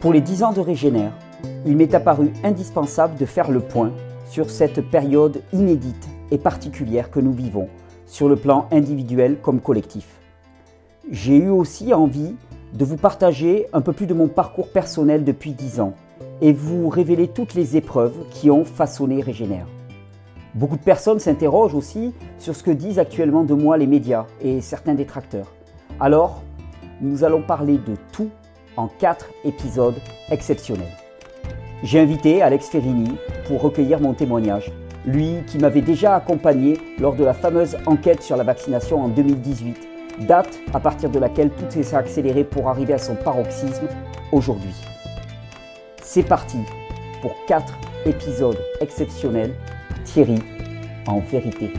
Pour les 10 ans de Régénère, il m'est apparu indispensable de faire le point sur cette période inédite et particulière que nous vivons, sur le plan individuel comme collectif. J'ai eu aussi envie de vous partager un peu plus de mon parcours personnel depuis 10 ans et vous révéler toutes les épreuves qui ont façonné Régénère. Beaucoup de personnes s'interrogent aussi sur ce que disent actuellement de moi les médias et certains détracteurs. Alors, nous allons parler de tout en quatre épisodes exceptionnels. J'ai invité Alex Ferrini pour recueillir mon témoignage, lui qui m'avait déjà accompagné lors de la fameuse enquête sur la vaccination en 2018, date à partir de laquelle tout s'est accéléré pour arriver à son paroxysme aujourd'hui. C'est parti pour quatre épisodes exceptionnels Thierry en vérité.